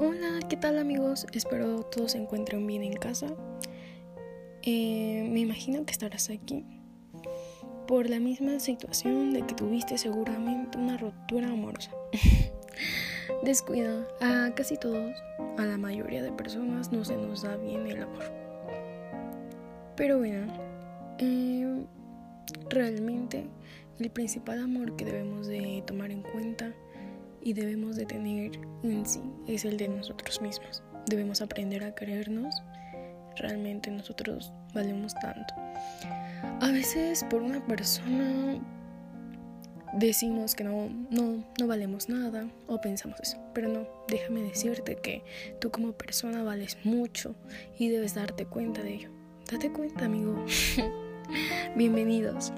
Hola, ¿qué tal amigos? Espero todos se encuentren bien en casa. Eh, me imagino que estarás aquí por la misma situación de que tuviste seguramente una ruptura amorosa. Descuida, a casi todos, a la mayoría de personas no se nos da bien el amor. Pero bueno, eh, realmente el principal amor que debemos de tomar en cuenta y debemos de tener en sí es el de nosotros mismos. Debemos aprender a querernos. Realmente nosotros valemos tanto. A veces por una persona decimos que no, no, no valemos nada o pensamos eso. Pero no, déjame decirte que tú como persona vales mucho y debes darte cuenta de ello. Date cuenta, amigo. Bienvenidos.